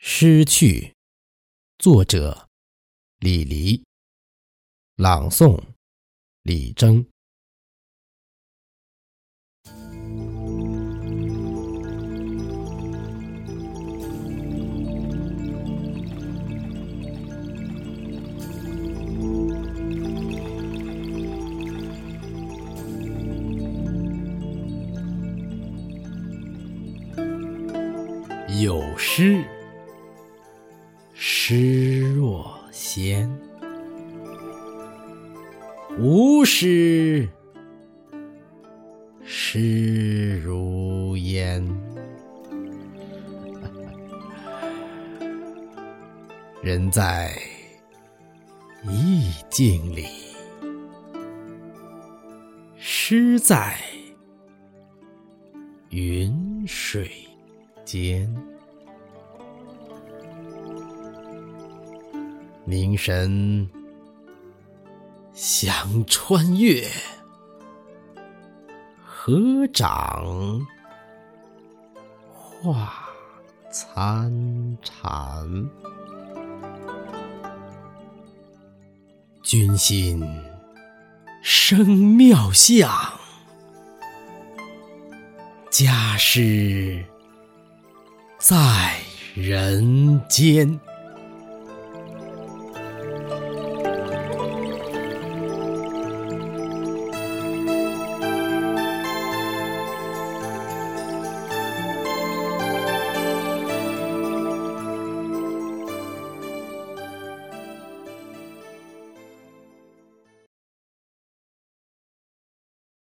失去，作者李黎，朗诵李征。有诗，诗若仙；无诗，诗如烟。人在意境里，诗在云水间。凝神想穿越，合掌画参禅。君心生妙相，家师在人间。